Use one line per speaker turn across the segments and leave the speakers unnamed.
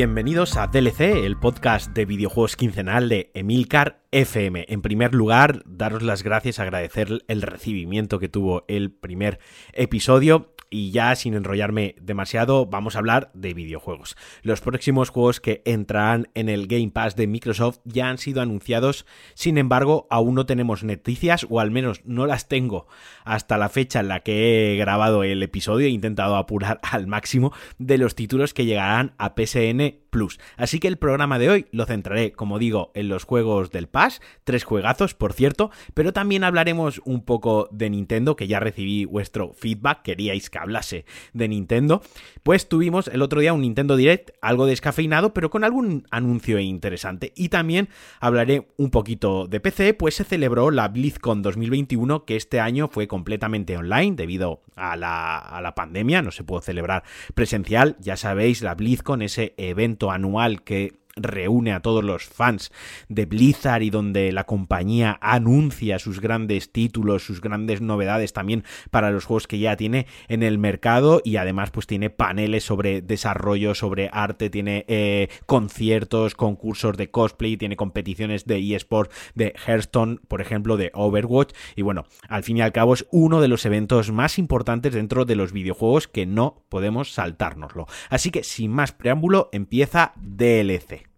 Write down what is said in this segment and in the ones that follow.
Bienvenidos a DLC, el podcast de videojuegos quincenal de Emilcar FM. En primer lugar, daros las gracias, agradecer el recibimiento que tuvo el primer episodio y ya sin enrollarme demasiado, vamos a hablar de videojuegos. Los próximos juegos que entrarán en el Game Pass de Microsoft ya han sido anunciados, sin embargo, aún no tenemos noticias, o al menos no las tengo hasta la fecha en la que he grabado el episodio. He intentado apurar al máximo de los títulos que llegarán a PSN Plus. Así que el programa de hoy lo centraré, como digo, en los juegos del Pass, tres juegazos, por cierto, pero también hablaremos un poco de Nintendo, que ya recibí vuestro feedback, queríais que hablase de Nintendo, pues tuvimos el otro día un Nintendo Direct algo descafeinado, pero con algún anuncio interesante. Y también hablaré un poquito de PC, pues se celebró la BlizzCon 2021, que este año fue completamente online debido a la, a la pandemia, no se pudo celebrar presencial, ya sabéis, la BlizzCon, ese evento anual que reúne a todos los fans de Blizzard y donde la compañía anuncia sus grandes títulos, sus grandes novedades también para los juegos que ya tiene en el mercado y además pues tiene paneles sobre desarrollo, sobre arte, tiene eh, conciertos, concursos de cosplay, tiene competiciones de eSport, de Hearthstone, por ejemplo, de Overwatch y bueno, al fin y al cabo es uno de los eventos más importantes dentro de los videojuegos que no podemos saltárnoslo. Así que sin más preámbulo empieza DLC.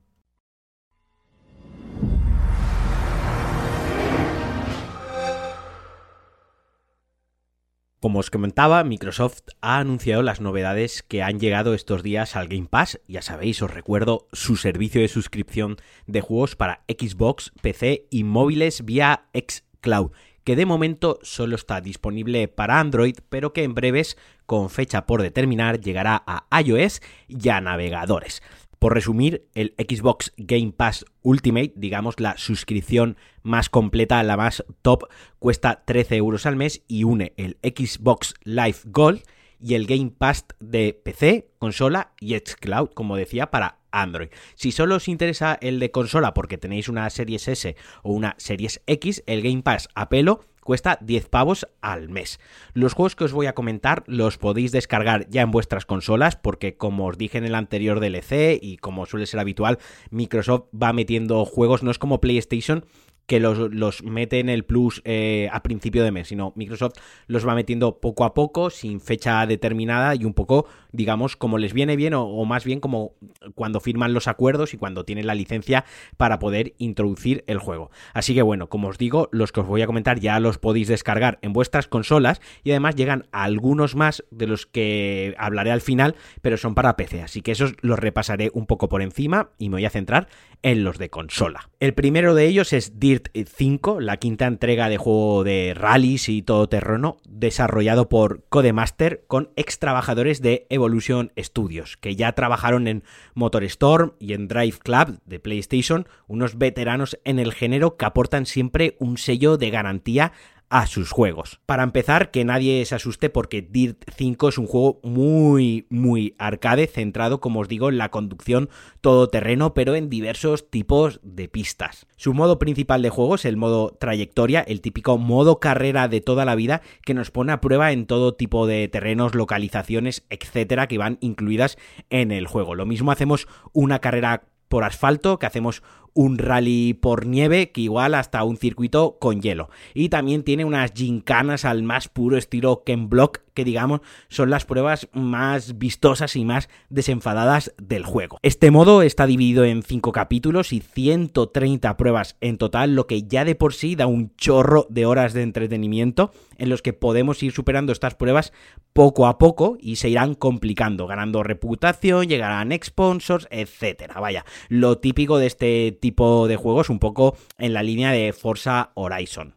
Como os comentaba, Microsoft ha anunciado las novedades que han llegado estos días al Game Pass. Ya sabéis, os recuerdo su servicio de suscripción de juegos para Xbox, PC y móviles vía xCloud, que de momento solo está disponible para Android, pero que en breves, con fecha por determinar, llegará a iOS y a navegadores. Por resumir, el Xbox Game Pass Ultimate, digamos la suscripción más completa, la más top, cuesta 13 euros al mes y une el Xbox Live Gold y el Game Pass de PC, consola y xCloud, como decía, para Android. Si solo os interesa el de consola porque tenéis una Series S o una Series X, el Game Pass a pelo cuesta 10 pavos al mes. Los juegos que os voy a comentar los podéis descargar ya en vuestras consolas porque como os dije en el anterior DLC y como suele ser habitual, Microsoft va metiendo juegos, no es como PlayStation que los, mete en el Plus eh, a principio de mes, sino Microsoft los va metiendo poco a poco, sin fecha determinada y un poco, digamos, como les viene bien o, más bien como cuando firman los acuerdos y cuando tienen la licencia para poder introducir el juego. Así que bueno, como os digo, los que os voy a comentar ya los podéis descargar en vuestras consolas y además llegan algunos más de los que hablaré al final, pero son para PC, así que esos los repasaré un poco por encima y me voy a centrar en los de consola. El primero de ellos es Dirt 5, la quinta entrega de juego de rallies y todoterreno, desarrollado por Codemaster con ex trabajadores de Evolution Studios, que ya trabajaron en MotorStorm y en Drive Club de PlayStation, unos veteranos en el género que aportan siempre un sello de garantía a sus juegos. Para empezar, que nadie se asuste porque Dirt 5 es un juego muy, muy arcade, centrado, como os digo, en la conducción todoterreno, pero en diversos tipos de pistas. Su modo principal de juego es el modo trayectoria, el típico modo carrera de toda la vida que nos pone a prueba en todo tipo de terrenos, localizaciones, etcétera, que van incluidas en el juego. Lo mismo hacemos una carrera por asfalto, que hacemos un rally por nieve que igual hasta un circuito con hielo. Y también tiene unas gincanas al más puro estilo Ken Block, que digamos son las pruebas más vistosas y más desenfadadas del juego. Este modo está dividido en 5 capítulos y 130 pruebas en total, lo que ya de por sí da un chorro de horas de entretenimiento en los que podemos ir superando estas pruebas poco a poco y se irán complicando, ganando reputación, llegarán sponsors, etcétera. Vaya, lo típico de este tipo de juegos un poco en la línea de Forza Horizon.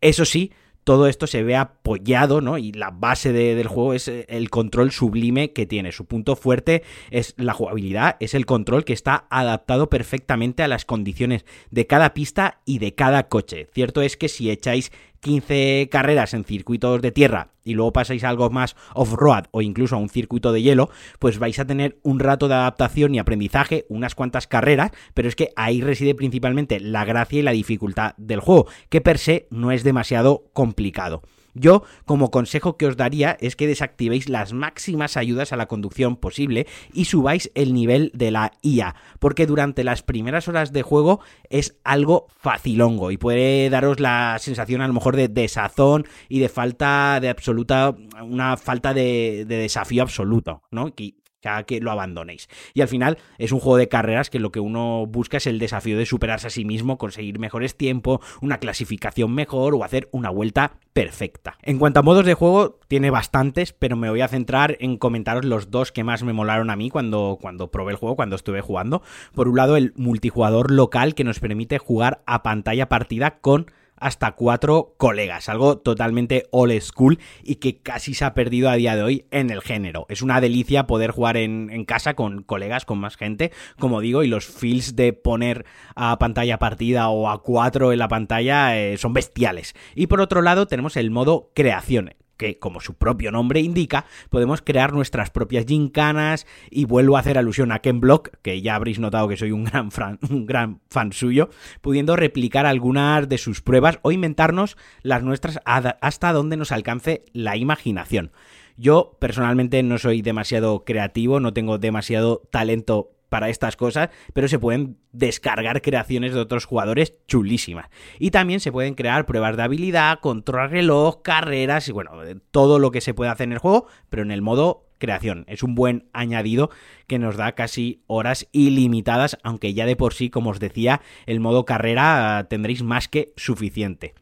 Eso sí, todo esto se ve apoyado, ¿no? Y la base del juego es eh, el control sublime que tiene. Su punto fuerte es la jugabilidad, es el control que está adaptado perfectamente a las condiciones de cada pista y de cada coche. Cierto es que si echáis 15 carreras en circuitos de tierra y luego pasáis a algo más off-road o incluso a un circuito de hielo, pues vais a tener un rato de adaptación y aprendizaje, unas cuantas carreras, pero es que ahí reside principalmente la gracia y la dificultad del juego, que per se no es demasiado complicado. Yo, como consejo que os daría, es que desactivéis las máximas ayudas a la conducción posible y subáis el nivel de la IA, porque durante las primeras horas de juego es algo facilongo y puede daros la sensación a lo mejor de desazón y de falta de absoluta, una falta de, desafío absoluto, ¿no? Que lo abandonéis. Y al final es un juego de carreras que lo que uno busca es el desafío de superarse a sí mismo, conseguir mejores tiempos, una clasificación mejor o hacer una vuelta perfecta. En cuanto a modos de juego, tiene bastantes, pero me voy a centrar en comentaros los dos que más me molaron a mí cuando, cuando probé el juego, cuando estuve jugando. Por un lado, el multijugador local que nos permite jugar a pantalla partida con hasta cuatro colegas, algo totalmente old school y que casi se ha perdido a día de hoy en el género. Es una delicia poder jugar en, casa con colegas, con más gente, como digo, y los feels de poner a pantalla partida o a cuatro en la pantalla eh, son bestiales. Y por otro lado tenemos el modo creación, que, como su propio nombre indica, podemos crear nuestras propias gincanas y vuelvo a hacer alusión a Ken Block, que ya habréis notado que soy un gran, un gran fan suyo, pudiendo replicar algunas de sus pruebas o inventarnos las nuestras hasta donde nos alcance la imaginación. Yo personalmente no soy demasiado creativo, no tengo demasiado talento para estas cosas, pero se pueden descargar creaciones de otros jugadores chulísimas. Y también se pueden crear pruebas de habilidad, control reloj, carreras y bueno, todo lo que se puede hacer en el juego, pero en el modo creación. Es un buen añadido que nos da casi horas ilimitadas, aunque ya de por sí, como os decía, el modo carrera tendréis más que suficiente.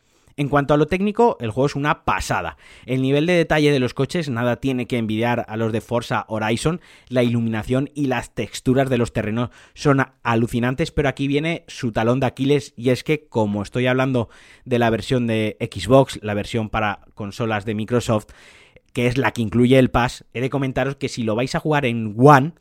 En cuanto a lo técnico, el juego es una pasada. El nivel de detalle de los coches nada tiene que envidiar a los de Forza Horizon, la iluminación y las texturas de los terrenos son alucinantes, pero aquí viene su talón de Aquiles y es que como estoy hablando de la versión de Xbox, la versión para consolas de Microsoft, que es la que incluye el Pass, he de comentaros que si lo vais a jugar en One,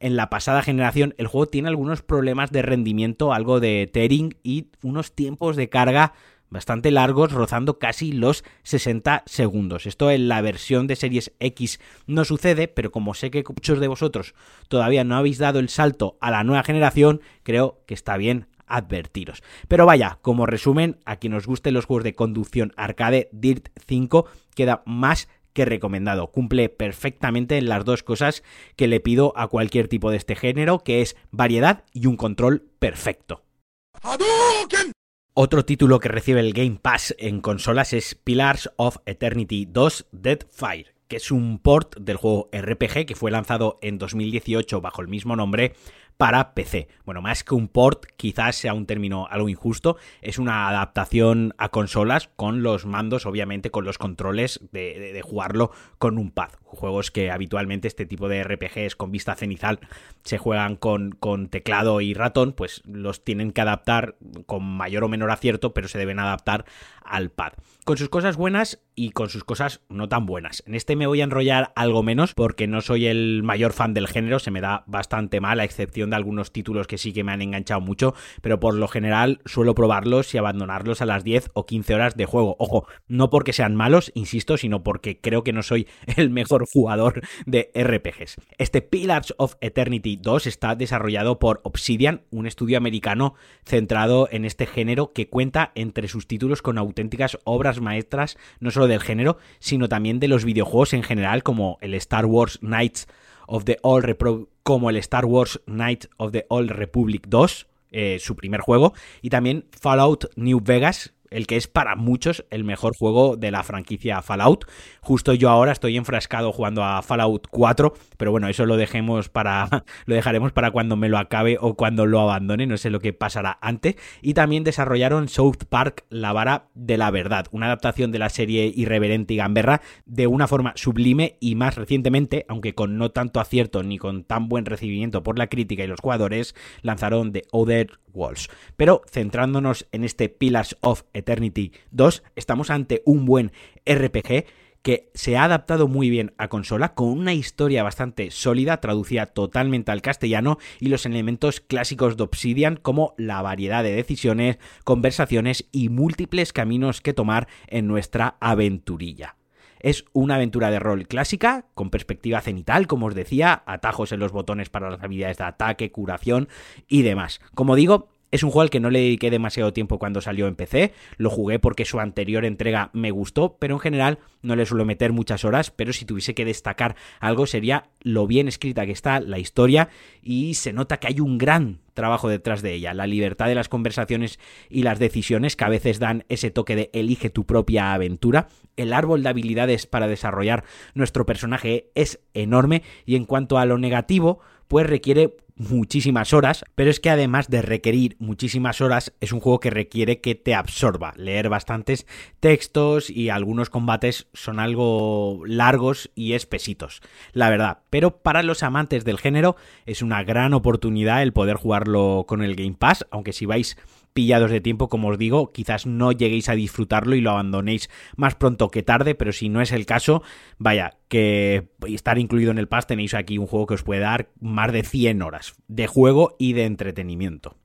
en la pasada generación, el juego tiene algunos problemas de rendimiento, algo de tearing y unos tiempos de carga bastante largos, rozando casi los 60 segundos. Esto en la versión de Series X no sucede, pero como sé que muchos de vosotros todavía no habéis dado el salto a la nueva generación, creo que está bien advertiros. Pero vaya, como resumen, a quien os gusten los juegos de conducción arcade, Dirt 5 queda más que recomendado. Cumple perfectamente en las dos cosas que le pido a cualquier tipo de este género, que es variedad y un control perfecto. Otro título que recibe el Game Pass en consolas es Pillars of Eternity 2 Dead Fire, que es un port del juego RPG que fue lanzado en 2018 bajo el mismo nombre para PC. Bueno, más que un port, quizás sea un término algo injusto, es una adaptación a consolas con los mandos, obviamente con los controles de, jugarlo con un pad. Juegos que habitualmente este tipo de RPGs con vista cenizal se juegan con, con teclado y ratón, pues los tienen que adaptar con mayor o menor acierto, pero se deben adaptar al pad. Con sus cosas buenas y con sus cosas no tan buenas. En este me voy a enrollar algo menos porque no soy el mayor fan del género, se me da bastante mal, a excepción de algunos títulos que sí que me han enganchado mucho, pero por lo general suelo probarlos y abandonarlos a las 10 o 15 horas de juego. Ojo, no porque sean malos, insisto, sino porque creo que no soy el mejor jugador de RPGs. Este Pillars of Eternity 2 está desarrollado por Obsidian, un estudio americano centrado en este género que cuenta entre sus títulos con auténticas obras maestras, no solo del género, sino también de los videojuegos en general, como el Star Wars Knights of the Old Republic, como el Star Wars Knights of the Old Republic 2, eh, su primer juego, y también Fallout New Vegas, el que es para muchos el mejor juego de la franquicia Fallout. Justo yo ahora estoy enfrascado jugando a Fallout 4, pero bueno, eso lo dejemos para lo dejaremos para cuando me lo acabe o cuando lo abandone, no sé lo que pasará antes. Y también desarrollaron South Park La vara de la verdad, una adaptación de la serie irreverente y gamberra de una forma sublime y más recientemente, aunque con no tanto acierto ni con tan buen recibimiento por la crítica y los jugadores, lanzaron The Other Walls. Pero centrándonos en este Pillars of Eternity 2, estamos ante un buen RPG que se ha adaptado muy bien a consola con una historia bastante sólida traducida totalmente al castellano y los elementos clásicos de Obsidian como la variedad de decisiones, conversaciones y múltiples caminos que tomar en nuestra aventurilla. Es una aventura de rol clásica, con perspectiva cenital, como os decía, atajos en los botones para las habilidades de ataque, curación y demás. Como digo, Es un juego al que no le dediqué demasiado tiempo cuando salió en PC, lo jugué porque su anterior entrega me gustó, pero en general no le suelo meter muchas horas, pero si tuviese que destacar algo sería lo bien escrita que está la historia. Y se nota que hay un gran trabajo detrás de ella, la libertad de las conversaciones y las decisiones que a veces dan ese toque de elige tu propia aventura. El árbol de habilidades para desarrollar nuestro personaje es enorme. Y en cuanto a lo negativo, pues requiere muchísimas horas, pero es que además de requerir muchísimas horas, es un juego que requiere que te absorba, leer bastantes textos y algunos combates son algo largos y espesitos, la verdad. Pero para los amantes del género es una gran oportunidad el poder jugarlo con el Game Pass, aunque si vais pillados de tiempo, como os digo, quizás no lleguéis a disfrutarlo y lo abandonéis más pronto que tarde, pero si no es el caso, vaya, que estar incluido en el pass tenéis aquí un juego que os puede dar más de 100 horas de juego y de entretenimiento.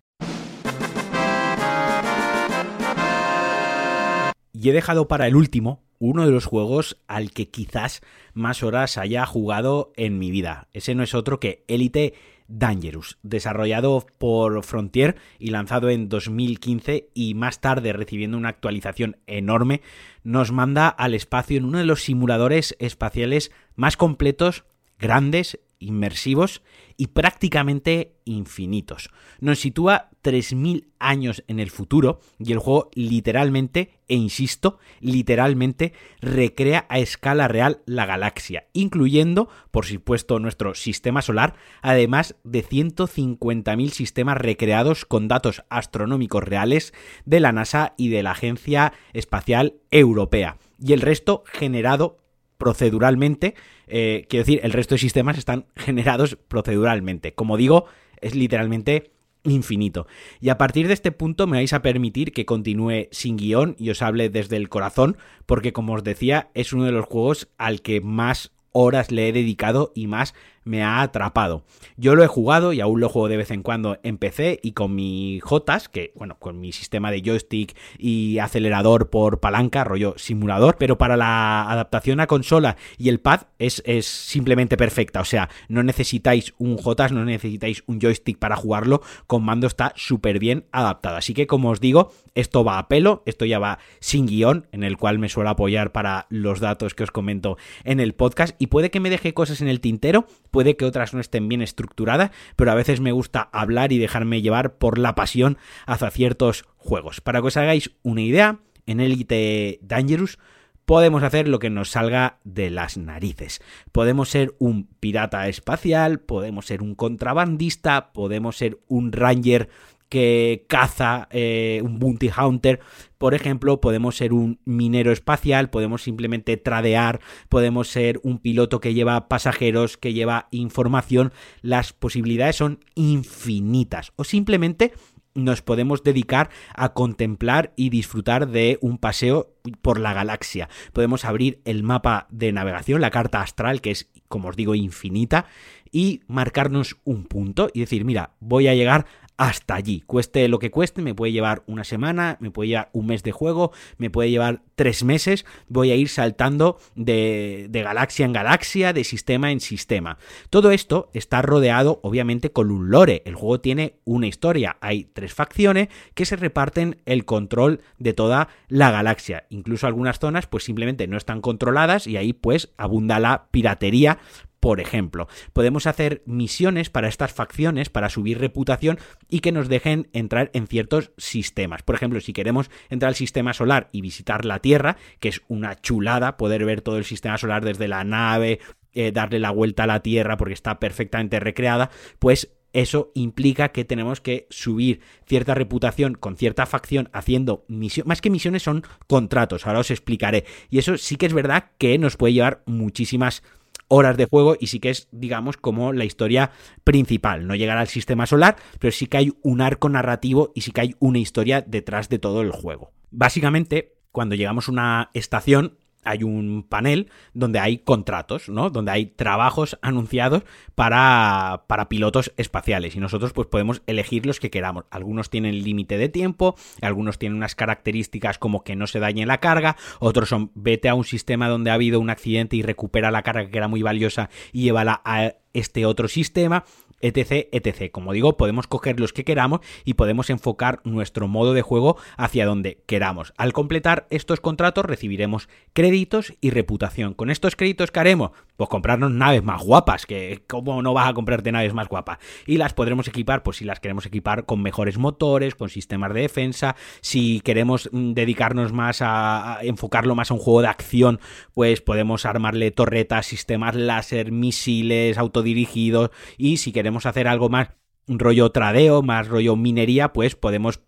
Y he dejado para el último uno de los juegos al que quizás más horas haya jugado en mi vida. Ese no es otro que Elite Dangerous, desarrollado por Frontier y lanzado en 2015 y más tarde recibiendo una actualización enorme, nos manda al espacio en uno de los simuladores espaciales más completos, grandes inmersivos y prácticamente infinitos. Nos sitúa 3.000 años en el futuro y el juego literalmente, e insisto, literalmente recrea a escala real la galaxia, incluyendo, por supuesto, nuestro sistema solar, además de 150.000 sistemas recreados con datos astronómicos reales de la NASA y de la Agencia Espacial Europea, y el resto generado proceduralmente. Eh, quiero decir, el resto de sistemas están generados proceduralmente. Como digo, es literalmente infinito. Y a partir de este punto me vais a permitir que continúe sin guion y os hable desde el corazón, porque como os decía, es uno de los juegos al que más horas le he dedicado y más me ha atrapado. Yo lo he jugado y aún lo juego de vez en cuando en PC y con mi Jotas, que bueno, con mi sistema de joystick y acelerador por palanca, rollo simulador, pero para la adaptación a consola y el pad es, es simplemente perfecta. O sea, no necesitáis un Jotas, no necesitáis un joystick para jugarlo, con mando está súper bien adaptado. Así que como os digo, esto va a pelo, esto ya va sin guion, en el cual me suelo apoyar para los datos que os comento en el podcast y puede que me deje cosas en el tintero, puede que otras no estén bien estructuradas, pero a veces me gusta hablar y dejarme llevar por la pasión hacia ciertos juegos. Para que os hagáis una idea, en Elite Dangerous podemos hacer lo que nos salga de las narices. Podemos ser un pirata espacial, podemos ser un contrabandista, podemos ser un ranger que caza eh, un bounty hunter. Por ejemplo, podemos ser un minero espacial, podemos simplemente tradear, podemos ser un piloto que lleva pasajeros, que lleva información. Las posibilidades son infinitas. O simplemente nos podemos dedicar a contemplar y disfrutar de un paseo por la galaxia. Podemos abrir el mapa de navegación, la carta astral, que es, como os digo, infinita, y marcarnos un punto y decir, mira, voy a llegar hasta allí. Cueste lo que cueste, me puede llevar una semana, me puede llevar un mes de juego, me puede llevar tres meses. Voy a ir saltando de, galaxia en galaxia, de sistema en sistema. Todo esto está rodeado, obviamente, con un lore. El juego tiene una historia. Hay tres facciones que se reparten el control de toda la galaxia. Incluso algunas zonas, pues simplemente no están controladas y ahí, pues, abunda la piratería por ejemplo. Podemos hacer misiones para estas facciones, para subir reputación y que nos dejen entrar en ciertos sistemas. Por ejemplo, si queremos entrar al sistema solar y visitar la Tierra, que es una chulada poder ver todo el sistema solar desde la nave, eh, darle la vuelta a la Tierra porque está perfectamente recreada, pues eso implica que tenemos que subir cierta reputación con cierta facción haciendo misiones, más que misiones son contratos, ahora os explicaré. Y eso sí que es verdad que nos puede llevar muchísimas horas de juego y sí que es, digamos, como la historia principal. No llegar al sistema solar, pero sí que hay un arco narrativo y sí que hay una historia detrás de todo el juego. Básicamente, cuando llegamos a una estación, hay un panel donde hay contratos, ¿no? Donde hay trabajos anunciados para, para, pilotos espaciales y nosotros pues podemos elegir los que queramos. Algunos tienen límite de tiempo, algunos tienen unas características como que no se dañe la carga, otros son vete a un sistema donde ha habido un accidente y recupera la carga que era muy valiosa y llévala a este otro sistema, etc, etc. Como digo, podemos coger los que queramos y podemos enfocar nuestro modo de juego hacia donde queramos. Al completar estos contratos recibiremos créditos y reputación. Con estos créditos que haremos, pues comprarnos naves más guapas, que cómo no vas a comprarte naves más guapas. Y las podremos equipar, pues si las queremos equipar con mejores motores, con sistemas de defensa, si queremos mm, dedicarnos más a, enfocarlo más a un juego de acción, pues podemos armarle torretas, sistemas láser, misiles autodirigidos y si queremos hacer algo más rollo tradeo, más rollo minería, pues podemos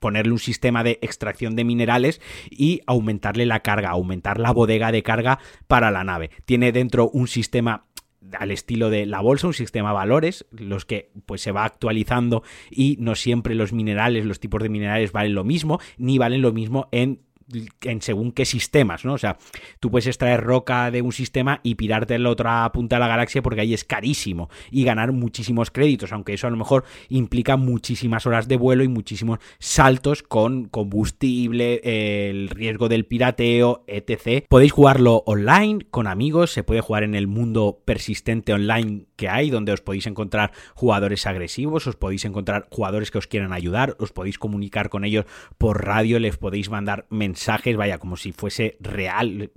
ponerle un sistema de extracción de minerales y aumentarle la carga, aumentar la bodega de carga para la nave. Tiene dentro un sistema al estilo de la bolsa, un sistema de valores, los que pues se va actualizando y no siempre los minerales, los tipos de minerales valen lo mismo, ni valen lo mismo en en según qué sistemas, ¿no? O sea, tú puedes extraer roca de un sistema y pirarte en la otra punta de la galaxia porque ahí es carísimo y ganar muchísimos créditos, aunque eso a lo mejor implica muchísimas horas de vuelo y muchísimos saltos con combustible, el riesgo del pirateo, etc. Podéis jugarlo online con amigos, se puede jugar en el mundo persistente online que hay, donde os podéis encontrar jugadores agresivos, os podéis encontrar jugadores que os quieran ayudar, os podéis comunicar con ellos por radio, les podéis mandar mensajes vaya, como si fuese real.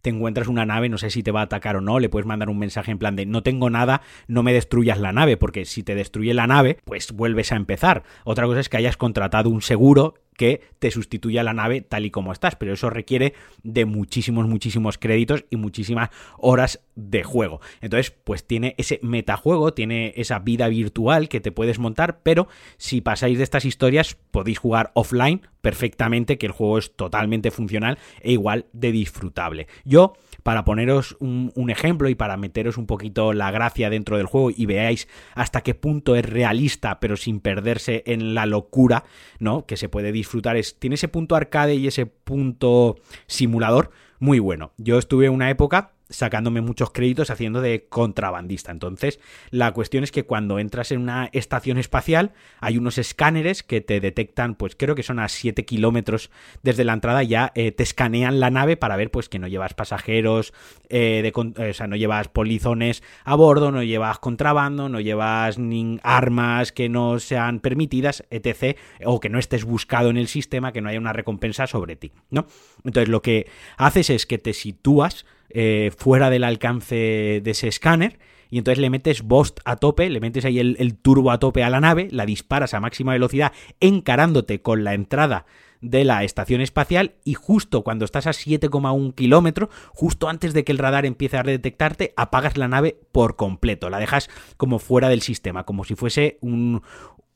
te encuentras una nave, no sé si te va a atacar o no, le puedes mandar un mensaje en plan de no tengo nada, no me destruyas la nave, porque si te destruye la nave, pues vuelves a empezar. Otra cosa es que hayas contratado un seguro que te sustituya la nave tal y como estás, pero eso requiere de muchísimos, muchísimos créditos y muchísimas horas de juego. Entonces, pues tiene ese metajuego, tiene esa vida virtual que te puedes montar, pero si pasáis de estas historias podéis jugar offline perfectamente, que el juego es totalmente funcional e igual de disfrutable. Yo para poneros un, ejemplo y para meteros un poquito la gracia dentro del juego y veáis hasta qué punto es realista, pero sin perderse en la locura, ¿no? Que se puede disfrutar. Es, tiene ese punto arcade y ese punto simulador muy bueno. Yo estuve una época sacándome muchos créditos haciendo de contrabandista. Entonces, la cuestión es que cuando entras en una estación espacial, hay unos escáneres que te detectan, pues creo que son a 7 kilómetros desde la entrada, ya eh, te escanean la nave para ver pues que no llevas pasajeros, eh, de, o sea, no llevas polizones a bordo, no llevas contrabando, no llevas ni armas que no sean permitidas, etc. O que no estés buscado en el sistema, que no haya una recompensa sobre ti, ¿no? Entonces, lo que haces es que te sitúas eh, fuera del alcance de ese escáner y entonces le metes Bost a tope, le metes ahí el, turbo a tope a la nave, la disparas a máxima velocidad encarándote con la entrada de la estación espacial y justo cuando estás a 7,1 kilómetros, justo antes de que el radar empiece a detectarte, apagas la nave por completo, la dejas como fuera del sistema, como si fuese un,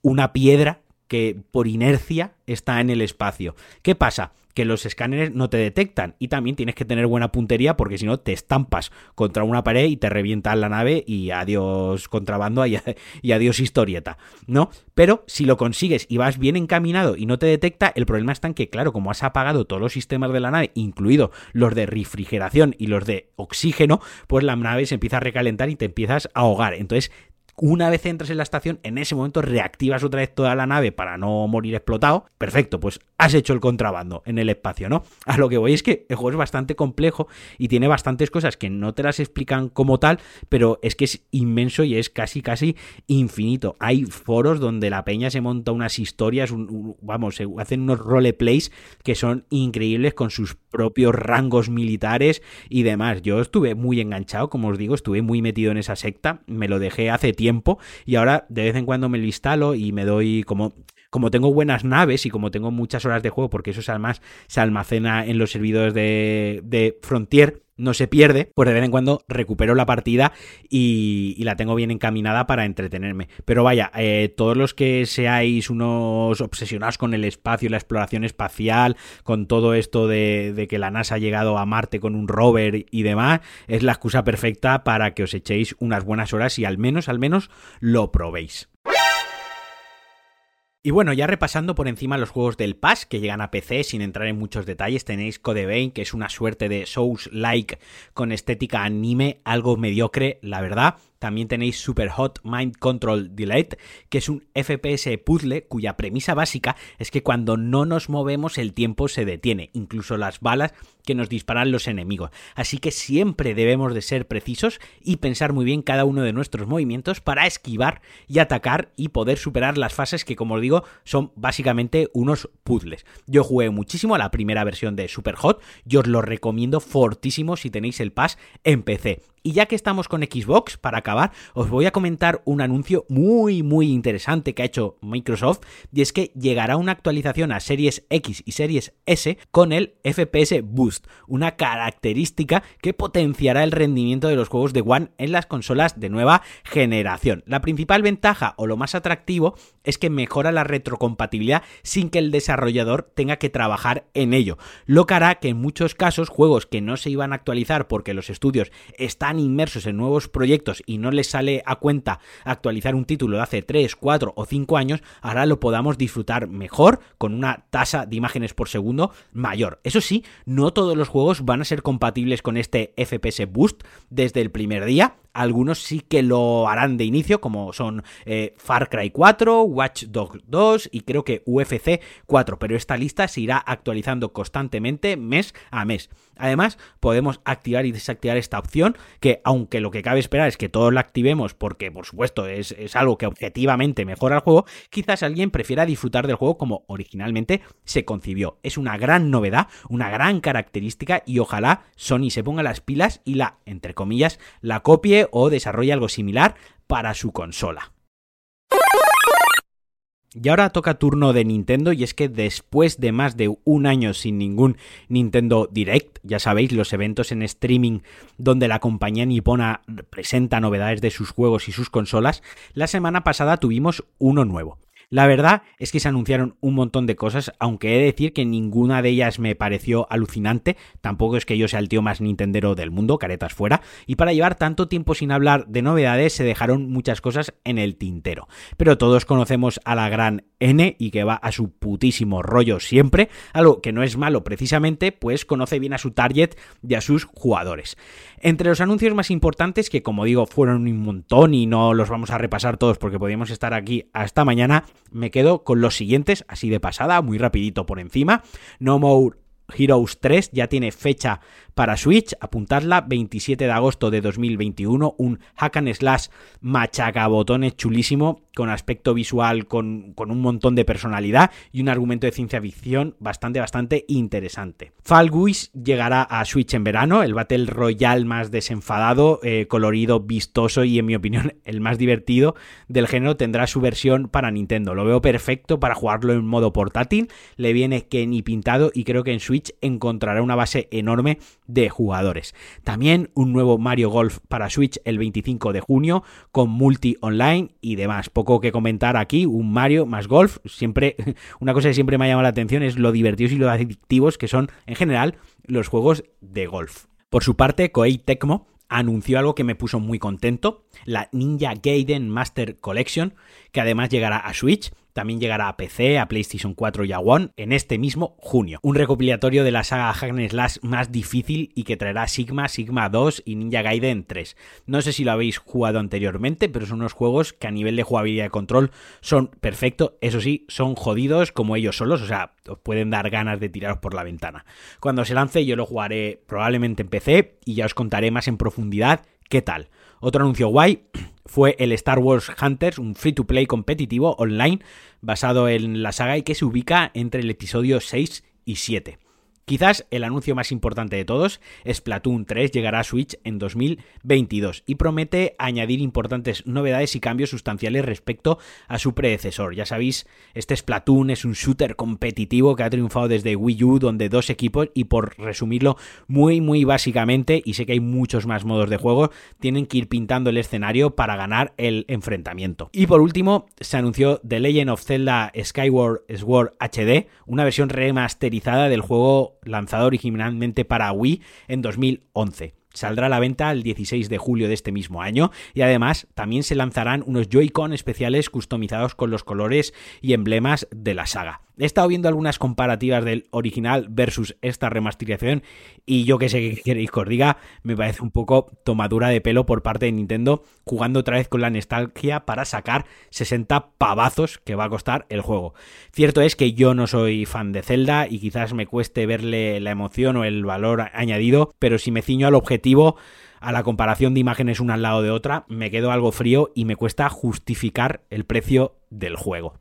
una piedra que por inercia está en el espacio. ¿Qué pasa? Que los escáneres no te detectan y también tienes que tener buena puntería porque si no te estampas contra una pared y te revienta la nave y adiós contrabando y, adiós historieta, ¿no? Pero si lo consigues y vas bien encaminado y no te detecta, el problema está en que, claro, como has apagado todos los sistemas de la nave, incluido los de refrigeración y los de oxígeno, pues la nave se empieza a recalentar y te empiezas a ahogar. Entonces una vez entras en la estación, en ese momento reactivas otra vez toda la nave para no morir explotado. Perfecto, pues has hecho el contrabando en el espacio, ¿no? A lo que voy es que el juego es bastante complejo y tiene bastantes cosas que no te las explican como tal, pero es que es inmenso y es casi, casi infinito. Hay foros donde la peña se monta unas historias, vamos, se hacen unos roleplays que son increíbles con sus propios rangos militares y demás. Yo estuve muy enganchado, como os digo, estuve muy metido en esa secta, me lo dejé hace tiempo y ahora de vez en cuando me lo instalo y me doy como como tengo buenas naves y como tengo muchas horas de juego, porque eso además se almacena en los servidores de, de Frontier, no se pierde, pues de vez en cuando recupero la partida y, la tengo bien encaminada para entretenerme. Pero vaya, eh, todos los que seáis unos obsesionados con el espacio y la exploración espacial, con todo esto de, de, que la NASA ha llegado a Marte con un rover y demás, es la excusa perfecta para que os echéis unas buenas horas y al menos, al menos lo probéis. Y bueno, ya repasando por encima los juegos del Pass que llegan a PC sin entrar en muchos detalles, tenéis Code Vein, que es una suerte de Souls-like con estética anime, algo mediocre, la verdad. También tenéis Super Hot Mind Control Delete, que es un FPS puzzle cuya premisa básica es que cuando no nos movemos el tiempo se detiene, incluso las balas que nos disparan los enemigos. Así que siempre debemos de ser precisos y pensar muy bien cada uno de nuestros movimientos para esquivar y atacar y poder superar las fases que, como os digo, son básicamente unos puzzles. Yo jugué muchísimo a la primera versión de Super Hot, yo os lo recomiendo fortísimo si tenéis el pass en PC. Y ya que estamos con Xbox, para acabar, os voy a comentar un anuncio muy, muy interesante que ha hecho Microsoft, y es que llegará una actualización a Series X y Series S con el FPS Boost, una característica que potenciará el rendimiento de los juegos de One en las consolas de nueva generación. La principal ventaja o lo más atractivo es que mejora la retrocompatibilidad sin que el desarrollador tenga que trabajar en ello, lo que hará que en muchos casos juegos que no se iban a actualizar porque los estudios están inmersos en nuevos proyectos y no les sale a cuenta actualizar un título de hace 3, 4 o 5 años, ahora lo podamos disfrutar mejor con una tasa de imágenes por segundo mayor. Eso sí, no todos los juegos van a ser compatibles con este FPS Boost desde el primer día, algunos sí que lo harán de inicio, como son eh, Far Cry 4, Watch Dogs 2 y creo que UFC 4, pero esta lista se irá actualizando constantemente mes a mes. Además, podemos activar y desactivar esta opción, que aunque lo que cabe esperar es que todos la activemos, porque por supuesto es, es algo que objetivamente mejora el juego, quizás alguien prefiera disfrutar del juego como originalmente se concibió. Es una gran novedad, una gran característica y ojalá Sony se ponga las pilas y la, entre comillas, la copie o desarrolle algo similar para su consola. Y ahora toca turno de Nintendo y es que después de más de un año sin ningún Nintendo Direct, ya sabéis, los eventos en streaming donde la compañía nipona presenta novedades de sus juegos y sus consolas, la semana pasada tuvimos uno nuevo. La verdad es que se anunciaron un montón de cosas, aunque he de decir que ninguna de ellas me pareció alucinante, tampoco es que yo sea el tío más nintendero del mundo, caretas fuera, y para llevar tanto tiempo sin hablar de novedades se dejaron muchas cosas en el tintero. Pero todos conocemos a la gran N y que va a su putísimo rollo siempre, algo que no es malo precisamente, pues conoce bien a su target y a sus jugadores. Entre los anuncios más importantes, que como digo fueron un montón y no los vamos a repasar todos porque podríamos estar aquí hasta mañana, me quedo con los siguientes, así de pasada, muy rapidito por encima. No More Heroes 3 ya tiene fecha para Switch, apuntadla, 27 de agosto de 2021, un hack and slash machacabotones chulísimo, con aspecto visual, con, con, un montón de personalidad y un argumento de ciencia ficción bastante, bastante interesante. Fall Guys llegará a Switch en verano, el Battle Royale más desenfadado, eh, colorido, vistoso y en mi opinión el más divertido del género tendrá su versión para Nintendo. Lo veo perfecto para jugarlo en modo portátil, le viene que ni pintado y creo que en Switch encontrará una base enorme de jugadores. También un nuevo Mario Golf para Switch el 25 de junio con multi online y demás. Poco que comentar aquí, un Mario más golf, siempre una cosa que siempre me ha llamado la atención es lo divertidos y lo adictivos que son en general los juegos de golf. Por su parte, Koei Tecmo anunció algo que me puso muy contento, la Ninja Gaiden Master Collection, que además llegará a Switch también llegará a PC, a PlayStation 4 y a One en este mismo junio. Un recopilatorio de la saga Hack Slash más difícil y que traerá Sigma, Sigma 2 y Ninja Gaiden 3. No sé si lo habéis jugado anteriormente, pero son unos juegos que a nivel de jugabilidad y control son perfectos. Eso sí, son jodidos como ellos solos, o sea, os pueden dar ganas de tiraros por la ventana. Cuando se lance yo lo jugaré probablemente en PC y ya os contaré más en profundidad qué tal. Otro anuncio guay fue el Star Wars Hunters, un free to play competitivo online basado en la saga y que se ubica entre el episodio 6 y 7. Quizás el anuncio más importante de todos, Splatoon 3 llegará a Switch en 2022 y promete añadir importantes novedades y cambios sustanciales respecto a su predecesor. Ya sabéis, este Splatoon es un shooter competitivo que ha triunfado desde Wii U, donde dos equipos, y por resumirlo muy muy básicamente, y sé que hay muchos más modos de juego, tienen que ir pintando el escenario para ganar el enfrentamiento. Y por último, se anunció The Legend of Zelda Skyward Sword HD, una versión remasterizada del juego lanzado originalmente para Wii en 2011 saldrá a la venta el 16 de julio de este mismo año y además también se lanzarán unos Joy-Con especiales customizados con los colores y emblemas de la saga. He estado viendo algunas comparativas del original versus esta remasterización y yo que sé que queréis que os diga, me parece un poco tomadura de pelo por parte de Nintendo jugando otra vez con la nostalgia para sacar 60 pavazos que va a costar el juego. Cierto es que yo no soy fan de Zelda y quizás me cueste verle la emoción o el valor añadido, pero si me ciño al objetivo, a la comparación de imágenes una al lado de otra, me quedo algo frío y me cuesta justificar el precio del juego.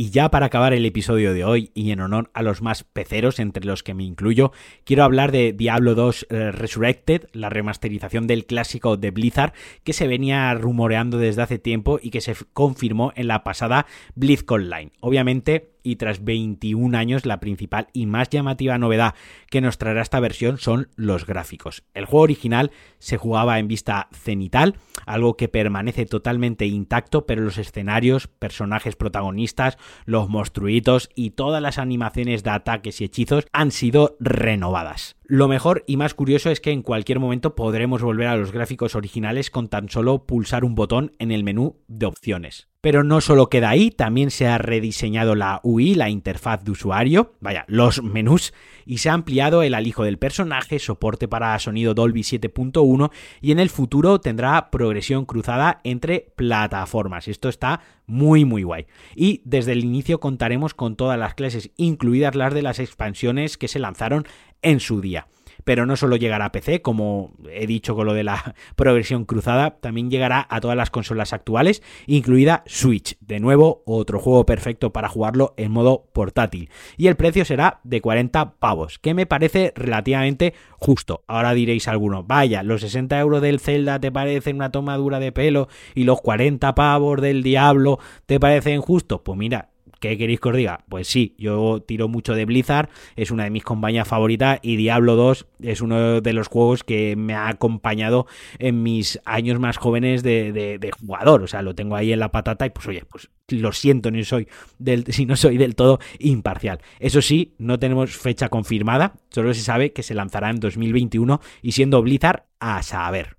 Y ya para acabar el episodio de hoy, y en honor a los más peceros, entre los que me incluyo, quiero hablar de Diablo 2 eh, Resurrected, la remasterización del clásico de Blizzard, que se venía rumoreando desde hace tiempo y que se confirmó en la pasada BlizzCon Online. Obviamente, y tras 21 años la principal y más llamativa novedad que nos traerá esta versión son los gráficos. El juego original se jugaba en vista cenital, algo que permanece totalmente intacto, pero los escenarios, personajes protagonistas, los monstruitos y todas las animaciones de ataques y hechizos han sido renovadas. Lo mejor y más curioso es que en cualquier momento podremos volver a los gráficos originales con tan solo pulsar un botón en el menú de opciones. Pero no solo queda ahí, también se ha rediseñado la UI, la interfaz de usuario, vaya, los menús, y se ha ampliado el alijo del personaje, soporte para sonido Dolby 7.1 y en el futuro tendrá progresión cruzada entre plataformas. Esto está muy muy guay. Y desde el inicio contaremos con todas las clases, incluidas las de las expansiones que se lanzaron en su día. Pero no solo llegará a PC, como he dicho con lo de la progresión cruzada, también llegará a todas las consolas actuales, incluida Switch. De nuevo, otro juego perfecto para jugarlo en modo portátil. Y el precio será de 40 pavos, que me parece relativamente justo. Ahora diréis alguno, vaya, los 60 euros del Zelda te parecen una tomadura de pelo y los 40 pavos del Diablo te parecen justos. Pues mira, ¿Qué queréis que os diga? Pues sí, yo tiro mucho de Blizzard, es una de mis compañías favoritas y Diablo 2 es uno de los juegos que me ha acompañado en mis años más jóvenes de, jugador. O sea, lo tengo ahí en la patata y pues oye, pues lo siento no soy del, si no soy del todo imparcial. Eso sí, no tenemos fecha confirmada, solo se sabe que se lanzará en 2021 y siendo Blizzard a saber.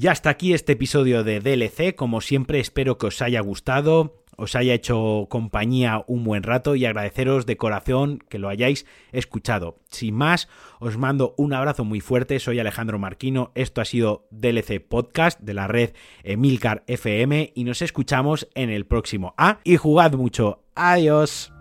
Ya hasta aquí este episodio de DLC. Como siempre, espero que os haya gustado, os haya hecho compañía un buen rato y agradeceros de corazón que lo hayáis escuchado. Sin más, os mando un abrazo muy fuerte. Soy Alejandro Marquino. Esto ha sido DLC Podcast de la red Emilcar FM y nos escuchamos en el próximo. Ah, y jugad mucho. Adiós.